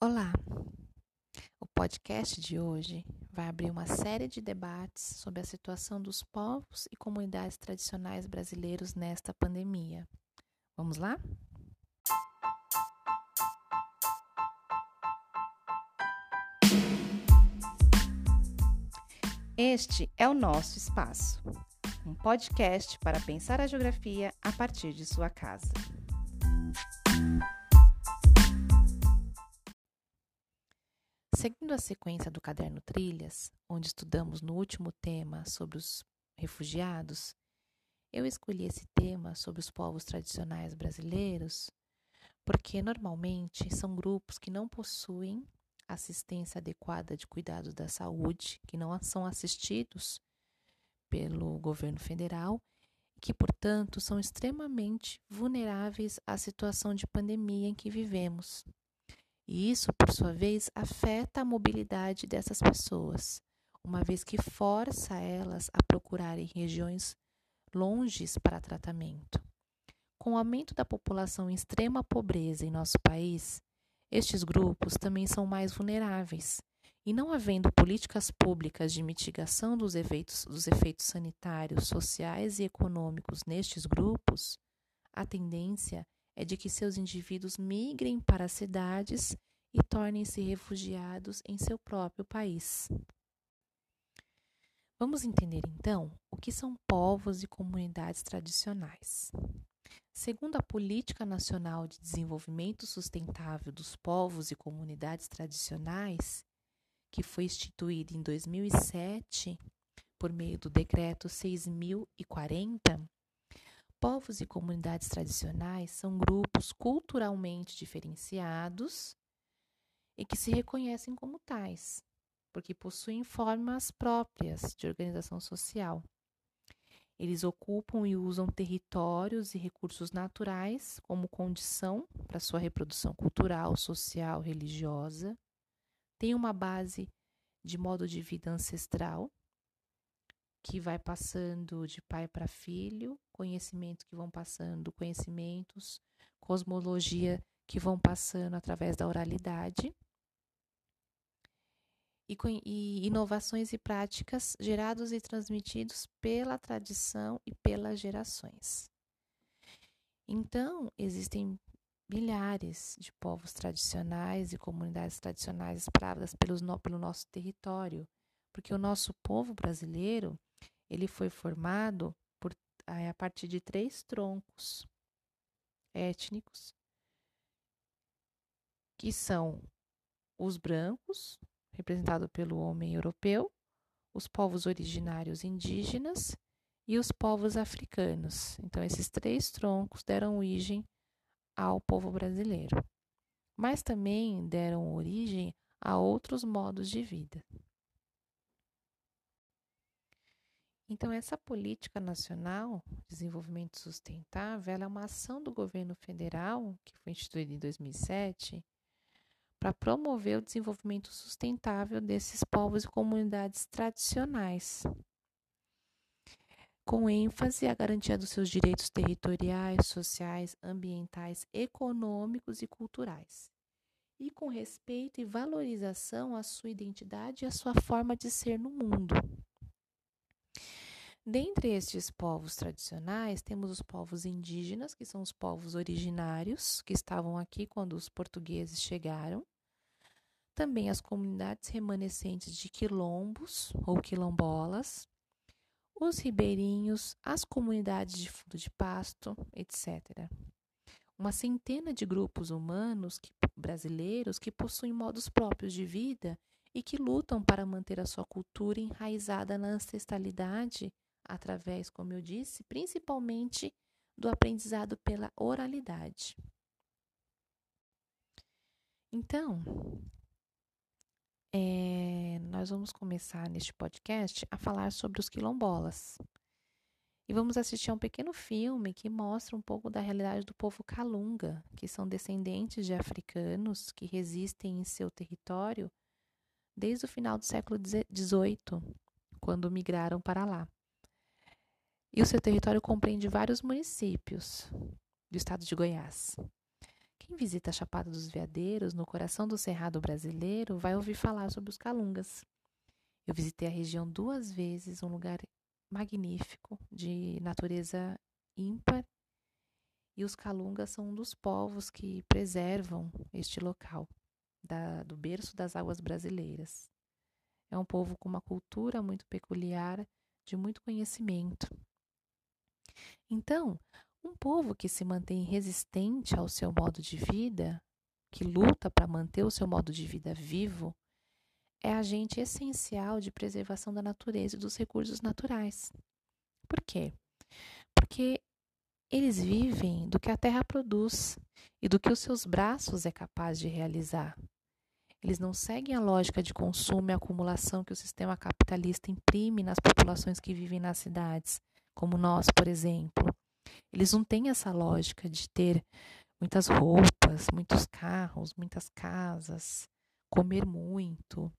Olá! O podcast de hoje vai abrir uma série de debates sobre a situação dos povos e comunidades tradicionais brasileiros nesta pandemia. Vamos lá? Este é o nosso espaço, um podcast para pensar a geografia a partir de sua casa. Seguindo a sequência do caderno Trilhas, onde estudamos no último tema sobre os refugiados, eu escolhi esse tema sobre os povos tradicionais brasileiros porque normalmente são grupos que não possuem assistência adequada de cuidados da saúde, que não são assistidos pelo governo federal e que, portanto, são extremamente vulneráveis à situação de pandemia em que vivemos. E isso, por sua vez, afeta a mobilidade dessas pessoas, uma vez que força elas a procurarem regiões longes para tratamento. Com o aumento da população em extrema pobreza em nosso país, estes grupos também são mais vulneráveis. E não havendo políticas públicas de mitigação dos efeitos, dos efeitos sanitários, sociais e econômicos nestes grupos, a tendência é de que seus indivíduos migrem para as cidades e tornem-se refugiados em seu próprio país. Vamos entender então o que são povos e comunidades tradicionais. Segundo a Política Nacional de Desenvolvimento Sustentável dos Povos e Comunidades Tradicionais, que foi instituída em 2007 por meio do Decreto 6040, Povos e comunidades tradicionais são grupos culturalmente diferenciados e que se reconhecem como tais, porque possuem formas próprias de organização social. Eles ocupam e usam territórios e recursos naturais como condição para sua reprodução cultural, social, religiosa. Têm uma base de modo de vida ancestral que vai passando de pai para filho, conhecimento que vão passando, conhecimentos, cosmologia que vão passando através da oralidade. E, e inovações e práticas gerados e transmitidos pela tradição e pelas gerações. Então, existem milhares de povos tradicionais e comunidades tradicionais espalhadas pelos, pelo nosso território, porque o nosso povo brasileiro ele foi formado por, a partir de três troncos étnicos, que são os brancos, representado pelo homem europeu, os povos originários indígenas e os povos africanos. Então, esses três troncos deram origem ao povo brasileiro, mas também deram origem a outros modos de vida. Então, essa política nacional de desenvolvimento sustentável é uma ação do governo federal, que foi instituída em 2007, para promover o desenvolvimento sustentável desses povos e comunidades tradicionais, com ênfase à garantia dos seus direitos territoriais, sociais, ambientais, econômicos e culturais, e com respeito e valorização à sua identidade e à sua forma de ser no mundo. Dentre estes povos tradicionais, temos os povos indígenas, que são os povos originários que estavam aqui quando os portugueses chegaram. Também as comunidades remanescentes de quilombos ou quilombolas, os ribeirinhos, as comunidades de fundo de pasto, etc. Uma centena de grupos humanos que, brasileiros que possuem modos próprios de vida e que lutam para manter a sua cultura enraizada na ancestralidade através, como eu disse, principalmente do aprendizado pela oralidade. Então, é, nós vamos começar neste podcast a falar sobre os quilombolas. E vamos assistir a um pequeno filme que mostra um pouco da realidade do povo Calunga, que são descendentes de africanos que resistem em seu território desde o final do século XVIII, quando migraram para lá e o seu território compreende vários municípios do estado de Goiás, Quem visita a Chapada dos Veadeiros, no coração do Cerrado brasileiro, vai ouvir falar sobre os calungas. Eu visitei a região duas vezes, um lugar magnífico, de natureza ímpar, e os calungas são um dos povos que preservam este local, da, do berço das águas brasileiras. É um povo com uma cultura muito peculiar, de muito conhecimento. Então, um povo que se mantém resistente ao seu modo de vida, que luta para manter o seu modo de vida vivo, é agente essencial de preservação da natureza e dos recursos naturais. Por quê? Porque eles vivem do que a terra produz e do que os seus braços é capaz de realizar. Eles não seguem a lógica de consumo e acumulação que o sistema capitalista imprime nas populações que vivem nas cidades, como nós, por exemplo. Eles não têm essa lógica de ter muitas roupas, muitos carros, muitas casas, comer muito,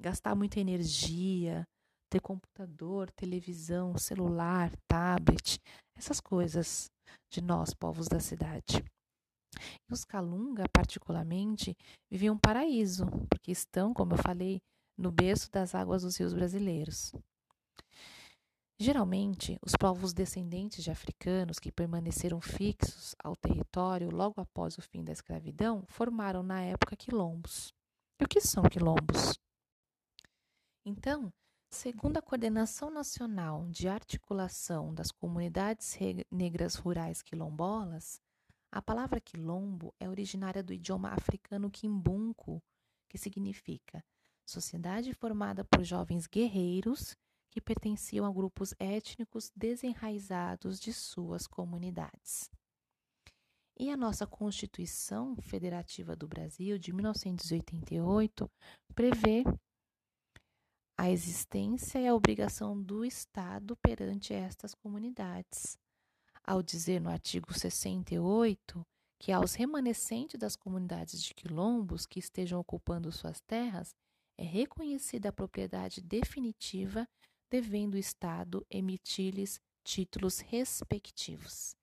gastar muita energia, ter computador, televisão, celular, tablet, essas coisas de nós, povos da cidade. E os Calunga, particularmente, viviam um paraíso, porque estão, como eu falei, no berço das águas dos rios brasileiros. Geralmente, os povos descendentes de africanos que permaneceram fixos ao território logo após o fim da escravidão formaram na época quilombos. E o que são quilombos? Então, segundo a Coordenação Nacional de Articulação das Comunidades Negras Rurais Quilombolas, a palavra quilombo é originária do idioma africano quimbunco, que significa sociedade formada por jovens guerreiros que pertenciam a grupos étnicos desenraizados de suas comunidades. E a nossa Constituição Federativa do Brasil, de 1988, prevê a existência e a obrigação do Estado perante estas comunidades, ao dizer no artigo 68 que aos remanescentes das comunidades de quilombos que estejam ocupando suas terras é reconhecida a propriedade definitiva, devendo o Estado emitir-lhes títulos respectivos.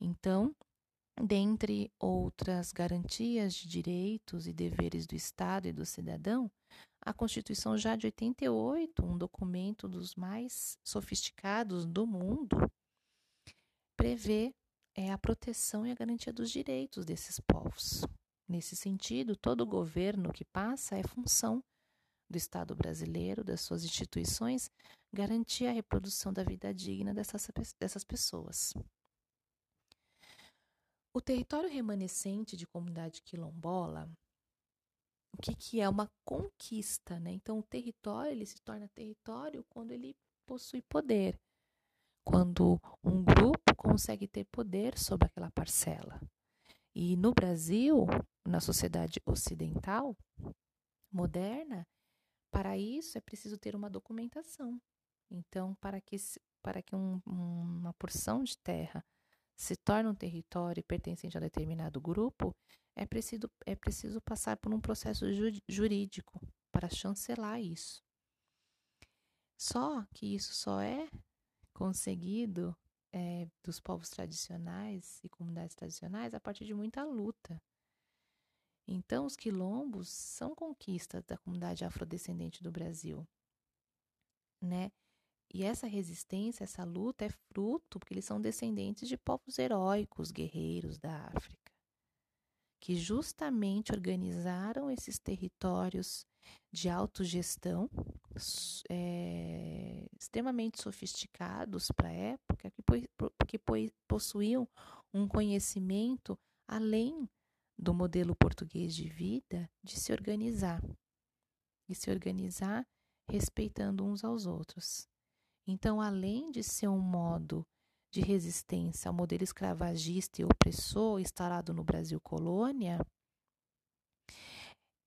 Então, dentre outras garantias de direitos e deveres do Estado e do cidadão, a Constituição já de 88, um documento dos mais sofisticados do mundo, prevê é, a proteção e a garantia dos direitos desses povos. Nesse sentido, todo governo que passa é função do Estado brasileiro, das suas instituições, garantir a reprodução da vida digna dessas, dessas pessoas. O território remanescente de comunidade quilombola, o que, que é uma conquista, né? Então, o território ele se torna território quando ele possui poder quando um grupo consegue ter poder sobre aquela parcela. E no Brasil, na sociedade ocidental moderna, para isso é preciso ter uma documentação. Então, para que, para que um, uma porção de terra se torne um território pertencente a determinado grupo, é preciso, é preciso passar por um processo jurídico para chancelar isso. Só que isso só é conseguido é, dos povos tradicionais e comunidades tradicionais a partir de muita luta. Então, os quilombos são conquistas da comunidade afrodescendente do Brasil, né? E essa resistência, essa luta é fruto porque eles são descendentes de povos heróicos, guerreiros da África, que justamente organizaram esses territórios de autogestão é, extremamente sofisticados para a época, que, que possuíam um conhecimento além do modelo português de vida de se organizar e se organizar respeitando uns aos outros. Então, além de ser um modo de resistência ao modelo escravagista e opressor instalado no Brasil colônia,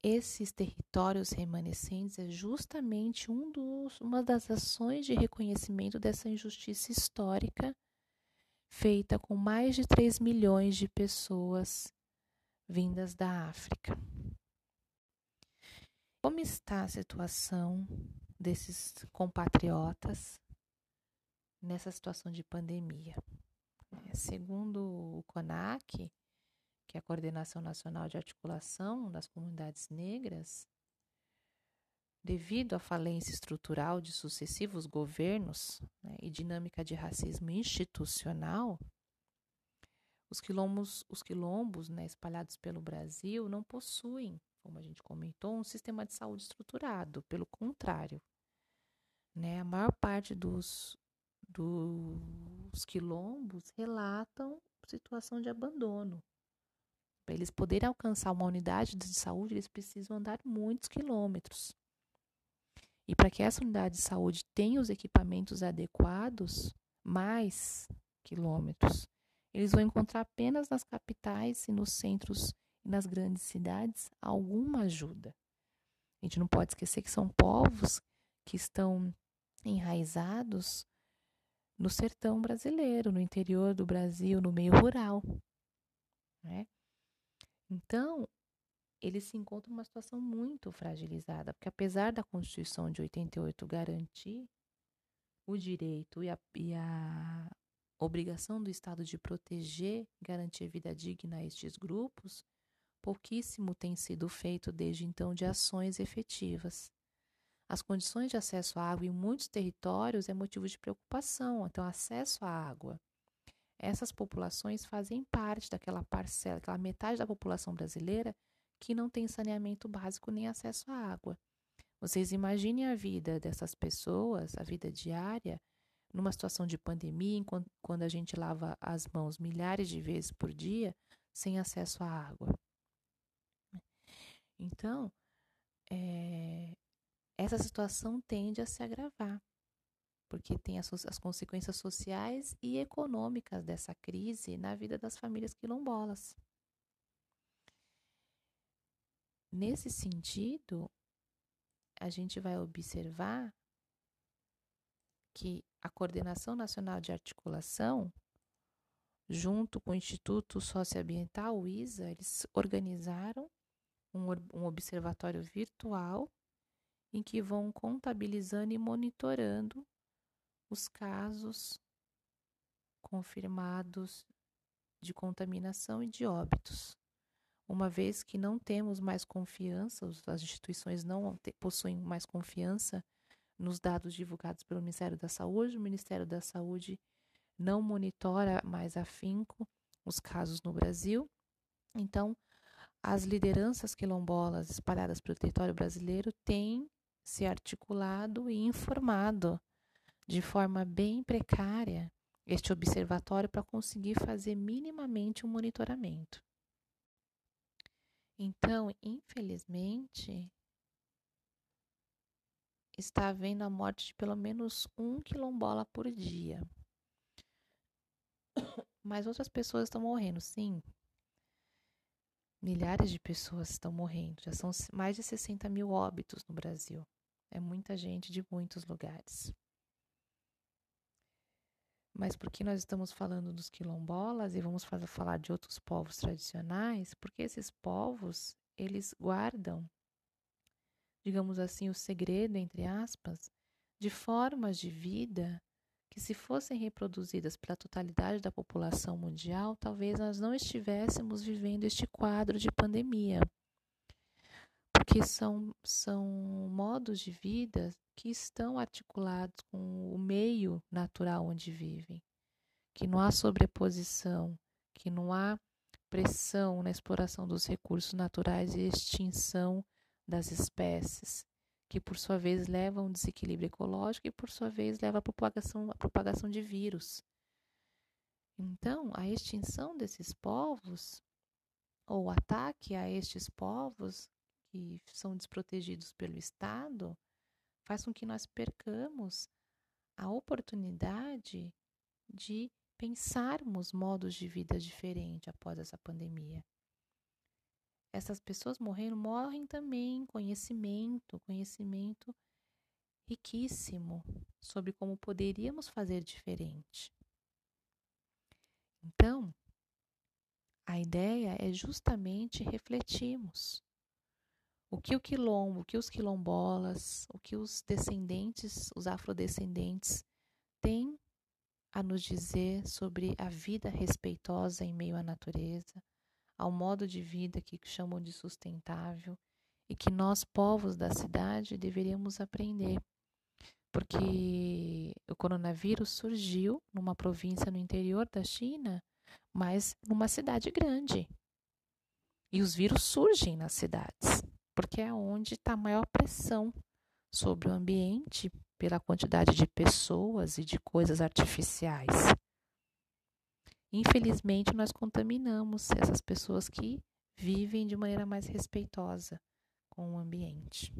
esses territórios remanescentes é justamente um dos, uma das ações de reconhecimento dessa injustiça histórica feita com mais de 3 milhões de pessoas vindas da África. Como está a situação desses compatriotas nessa situação de pandemia? É, segundo o CONAC, que é a Coordenação Nacional de Articulação das Comunidades Negras, devido à falência estrutural de sucessivos governos né, e dinâmica de racismo institucional, os quilombos, os quilombos né, espalhados pelo Brasil não possuem, como a gente comentou, um sistema de saúde estruturado. Pelo contrário, né, a maior parte dos, dos quilombos relatam situação de abandono. Para eles poderem alcançar uma unidade de saúde, eles precisam andar muitos quilômetros. E para que essa unidade de saúde tenha os equipamentos adequados, mais quilômetros. Eles vão encontrar apenas nas capitais e nos centros e nas grandes cidades alguma ajuda. A gente não pode esquecer que são povos que estão enraizados no sertão brasileiro, no interior do Brasil, no meio rural. Né? Então, eles se encontram numa situação muito fragilizada, porque apesar da Constituição de 88 garantir o direito e a, e a obrigação do Estado de proteger, garantir vida digna a estes grupos, pouquíssimo tem sido feito desde então de ações efetivas. As condições de acesso à água em muitos territórios é motivo de preocupação, então acesso à água. Essas populações fazem parte daquela parcela, aquela metade da população brasileira que não tem saneamento básico nem acesso à água. Vocês imaginem a vida dessas pessoas, a vida diária, numa situação de pandemia, quando a gente lava as mãos milhares de vezes por dia sem acesso à água. Então, é, essa situação tende a se agravar, porque tem as, as consequências sociais e econômicas dessa crise na vida das famílias quilombolas. Nesse sentido, a gente vai observar que a Coordenação Nacional de Articulação, junto com o Instituto Socioambiental, o ISA, eles organizaram um, um observatório virtual em que vão contabilizando e monitorando os casos confirmados de contaminação e de óbitos. Uma vez que não temos mais confiança, as instituições não possuem mais confiança nos dados divulgados pelo Ministério da Saúde, o Ministério da Saúde não monitora mais afinco os casos no Brasil. Então, as lideranças quilombolas espalhadas pelo território brasileiro têm se articulado e informado de forma bem precária este observatório para conseguir fazer minimamente um monitoramento. Então, infelizmente, está havendo a morte de pelo menos um quilombola por dia. Mas outras pessoas estão morrendo, sim. Milhares de pessoas estão morrendo. Já são mais de 60 mil óbitos no Brasil. É muita gente de muitos lugares. Mas por que nós estamos falando dos quilombolas e vamos falar de outros povos tradicionais? Porque esses povos, eles guardam, digamos assim, o segredo, entre aspas, de formas de vida que, se fossem reproduzidas pela totalidade da população mundial, talvez nós não estivéssemos vivendo este quadro de pandemia. Porque são, são modos de vida que estão articulados com o meio natural onde vivem, que não há sobreposição, que não há pressão na exploração dos recursos naturais e extinção das espécies, que por sua vez leva a um desequilíbrio ecológico e por sua vez leva à propagação, à propagação de vírus. Então, a extinção desses povos, ou ataque a estes povos, que são desprotegidos pelo Estado, faz com que nós percamos a oportunidade de pensarmos modos de vida diferentes após essa pandemia. Essas pessoas morrendo morrem também conhecimento, conhecimento riquíssimo sobre como poderíamos fazer diferente. Então, a ideia é justamente refletirmos o que o quilombo, o que os quilombolas, o que os descendentes, os afrodescendentes têm a nos dizer sobre a vida respeitosa em meio à natureza, ao modo de vida que chamam de sustentável e que nós, povos da cidade, deveríamos aprender. Porque o coronavírus surgiu numa província no interior da China, mas numa cidade grande. E os vírus surgem nas cidades, porque é onde está a maior pressão sobre o ambiente pela quantidade de pessoas e de coisas artificiais. Infelizmente, nós contaminamos essas pessoas que vivem de maneira mais respeitosa com o ambiente.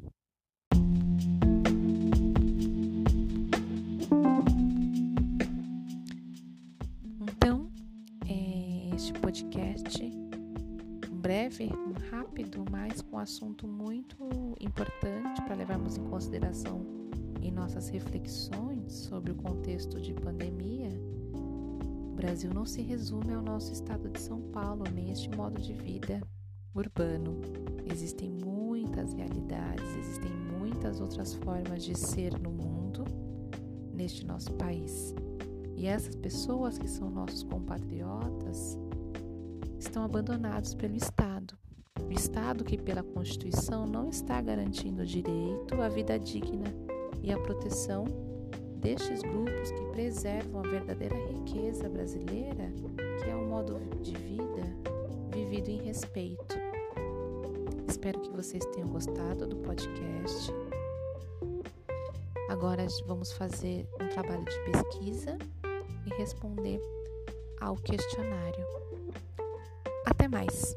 Então, é, este podcast, breve, rápido, mas com um assunto muito importante para levarmos em consideração em nossas reflexões sobre o contexto de pandemia Brasil não se resume ao nosso estado de São Paulo, nem este modo de vida urbano. Existem muitas realidades, existem muitas outras formas de ser no mundo, neste nosso país. E essas pessoas que são nossos compatriotas estão abandonados pelo Estado. O Estado que, pela Constituição, não está garantindo o direito à vida digna e à proteção destes grupos que preservam a verdadeira riqueza brasileira, que é o modo de vida vivido em respeito. Espero que vocês tenham gostado do podcast. Agora vamos fazer um trabalho de pesquisa e responder ao questionário. Até mais!